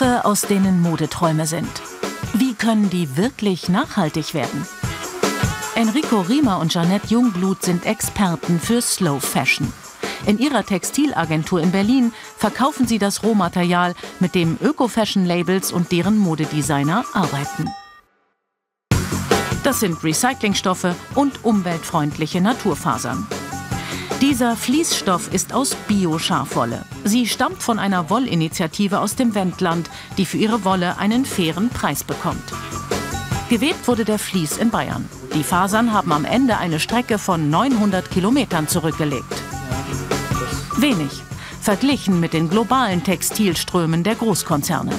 Stoffe, aus denen Modeträume sind. Wie können die wirklich nachhaltig werden? Enrico Riemer und Janette Jungblut sind Experten für Slow Fashion. In ihrer Textilagentur in Berlin verkaufen sie das Rohmaterial, mit dem Öko-Fashion-Labels und deren Modedesigner arbeiten. Das sind Recyclingstoffe und umweltfreundliche Naturfasern. Dieser Fließstoff ist aus Bio-Schafwolle. Sie stammt von einer Wollinitiative aus dem Wendland, die für ihre Wolle einen fairen Preis bekommt. Gewebt wurde der Vlies in Bayern. Die Fasern haben am Ende eine Strecke von 900 Kilometern zurückgelegt. Wenig, verglichen mit den globalen Textilströmen der Großkonzerne.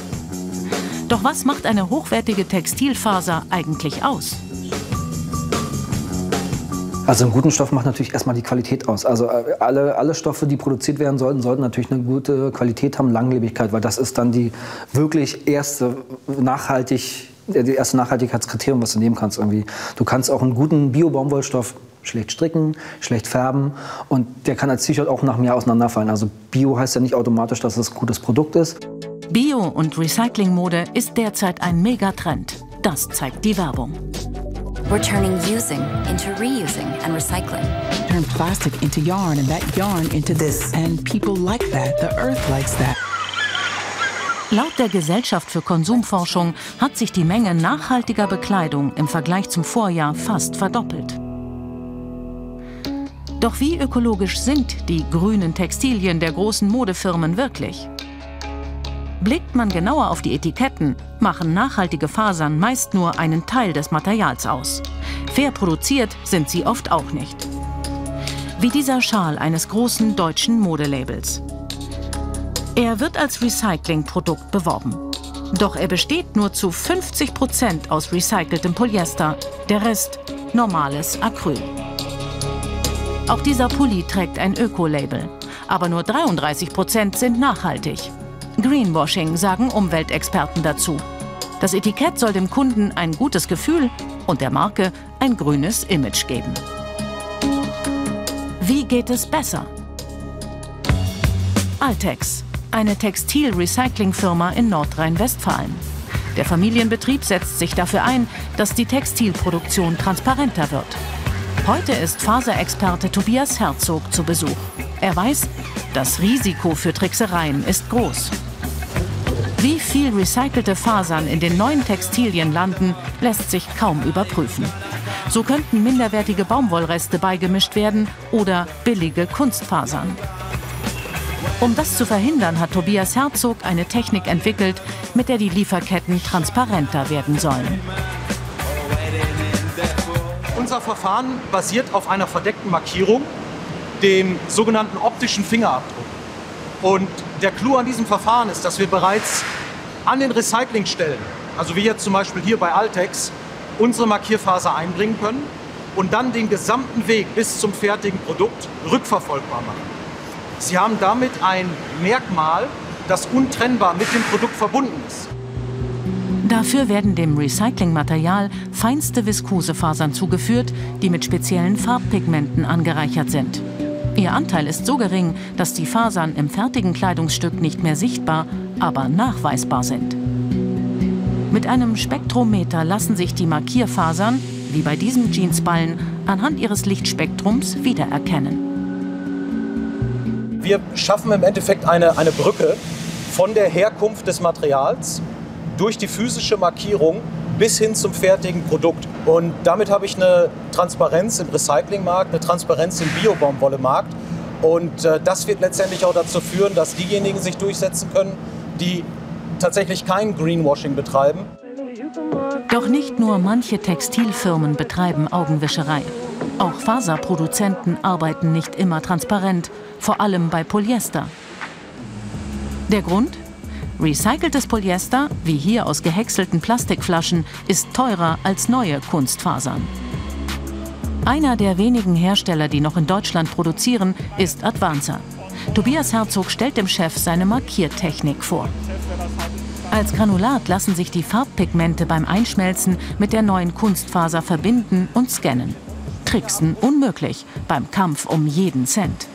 Doch was macht eine hochwertige Textilfaser eigentlich aus? Also einen guten Stoff macht natürlich erstmal die Qualität aus. Also äh, alle, alle Stoffe, die produziert werden sollten, sollten natürlich eine gute Qualität haben, Langlebigkeit, weil das ist dann die wirklich erste nachhaltig, die erste Nachhaltigkeitskriterium, was du nehmen kannst irgendwie. Du kannst auch einen guten Bio-Baumwollstoff schlecht stricken, schlecht färben und der kann als T-Shirt auch nach mir auseinanderfallen. Also Bio heißt ja nicht automatisch, dass es ein gutes Produkt ist. Bio- und Recyclingmode ist derzeit ein Megatrend. Das zeigt die Werbung. We're turning using into reusing and recycling. Turn plastic into yarn and that yarn into this. And people like that. The earth likes that. Laut der Gesellschaft für Konsumforschung hat sich die Menge nachhaltiger Bekleidung im Vergleich zum Vorjahr fast verdoppelt. Doch wie ökologisch sind die grünen Textilien der großen Modefirmen wirklich? Blickt man genauer auf die Etiketten, machen nachhaltige Fasern meist nur einen Teil des Materials aus. Fair produziert sind sie oft auch nicht. Wie dieser Schal eines großen deutschen Modelabels. Er wird als Recyclingprodukt beworben. Doch er besteht nur zu 50 Prozent aus recyceltem Polyester, der Rest normales Acryl. Auch dieser Pulli trägt ein Öko-Label, aber nur 33 Prozent sind nachhaltig. Greenwashing, sagen Umweltexperten dazu. Das Etikett soll dem Kunden ein gutes Gefühl und der Marke ein grünes Image geben. Wie geht es besser? Altex, eine Textil-Recycling-Firma in Nordrhein-Westfalen. Der Familienbetrieb setzt sich dafür ein, dass die Textilproduktion transparenter wird. Heute ist Faserexperte Tobias Herzog zu Besuch. Er weiß, das Risiko für Tricksereien ist groß. Wie viel recycelte Fasern in den neuen Textilien landen, lässt sich kaum überprüfen. So könnten minderwertige Baumwollreste beigemischt werden oder billige Kunstfasern. Um das zu verhindern, hat Tobias Herzog eine Technik entwickelt, mit der die Lieferketten transparenter werden sollen. Unser Verfahren basiert auf einer verdeckten Markierung, dem sogenannten optischen Fingerabdruck. Und der Clou an diesem Verfahren ist, dass wir bereits an den Recyclingstellen, also wie jetzt zum Beispiel hier bei Altex, unsere Markierfaser einbringen können und dann den gesamten Weg bis zum fertigen Produkt rückverfolgbar machen. Sie haben damit ein Merkmal, das untrennbar mit dem Produkt verbunden ist. Dafür werden dem Recyclingmaterial feinste Viskosefasern zugeführt, die mit speziellen Farbpigmenten angereichert sind. Ihr Anteil ist so gering, dass die Fasern im fertigen Kleidungsstück nicht mehr sichtbar, aber nachweisbar sind. Mit einem Spektrometer lassen sich die Markierfasern, wie bei diesem Jeansballen, anhand ihres Lichtspektrums wiedererkennen. Wir schaffen im Endeffekt eine, eine Brücke von der Herkunft des Materials durch die physische Markierung bis hin zum fertigen Produkt. Und damit habe ich eine Transparenz im Recyclingmarkt, eine Transparenz im Biobaumwollemarkt. Und äh, das wird letztendlich auch dazu führen, dass diejenigen sich durchsetzen können, die tatsächlich kein Greenwashing betreiben. Doch nicht nur manche Textilfirmen betreiben Augenwischerei. Auch Faserproduzenten arbeiten nicht immer transparent, vor allem bei Polyester. Der Grund? Recyceltes Polyester, wie hier aus gehäckselten Plastikflaschen, ist teurer als neue Kunstfasern. Einer der wenigen Hersteller, die noch in Deutschland produzieren, ist Advanza. Tobias Herzog stellt dem Chef seine Markiertechnik vor. Als Granulat lassen sich die Farbpigmente beim Einschmelzen mit der neuen Kunstfaser verbinden und scannen. Tricksen unmöglich beim Kampf um jeden Cent.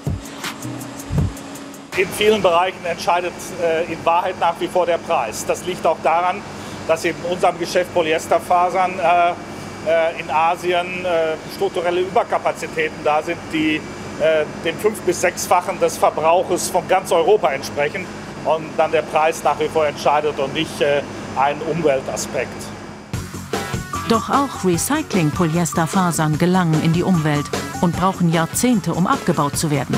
In vielen Bereichen entscheidet äh, in Wahrheit nach wie vor der Preis. Das liegt auch daran, dass in unserem Geschäft Polyesterfasern äh, äh, in Asien äh, strukturelle Überkapazitäten da sind, die äh, dem fünf- bis sechsfachen des Verbrauches von ganz Europa entsprechen und dann der Preis nach wie vor entscheidet und nicht äh, ein Umweltaspekt. Doch auch Recycling-Polyesterfasern gelangen in die Umwelt und brauchen Jahrzehnte, um abgebaut zu werden.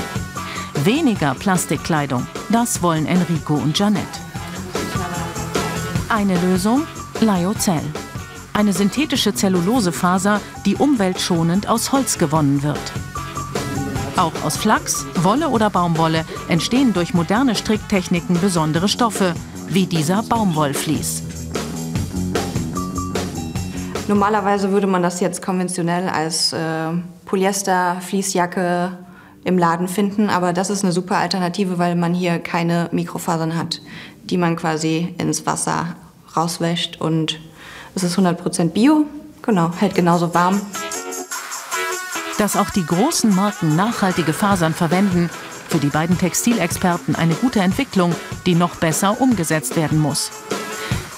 Weniger Plastikkleidung, das wollen Enrico und Janette. Eine Lösung? Lyocell. Eine synthetische Zellulosefaser, die umweltschonend aus Holz gewonnen wird. Auch aus Flachs, Wolle oder Baumwolle entstehen durch moderne Stricktechniken besondere Stoffe, wie dieser Baumwollvlies. Normalerweise würde man das jetzt konventionell als äh, Polyester-Fließjacke im Laden finden, aber das ist eine super Alternative, weil man hier keine Mikrofasern hat, die man quasi ins Wasser rauswäscht und es ist 100% Bio, genau, hält genauso warm. Dass auch die großen Marken nachhaltige Fasern verwenden, für die beiden Textilexperten eine gute Entwicklung, die noch besser umgesetzt werden muss.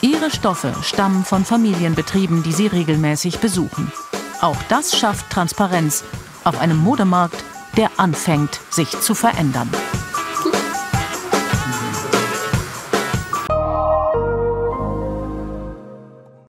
Ihre Stoffe stammen von Familienbetrieben, die sie regelmäßig besuchen. Auch das schafft Transparenz auf einem Modemarkt, der anfängt, sich zu verändern.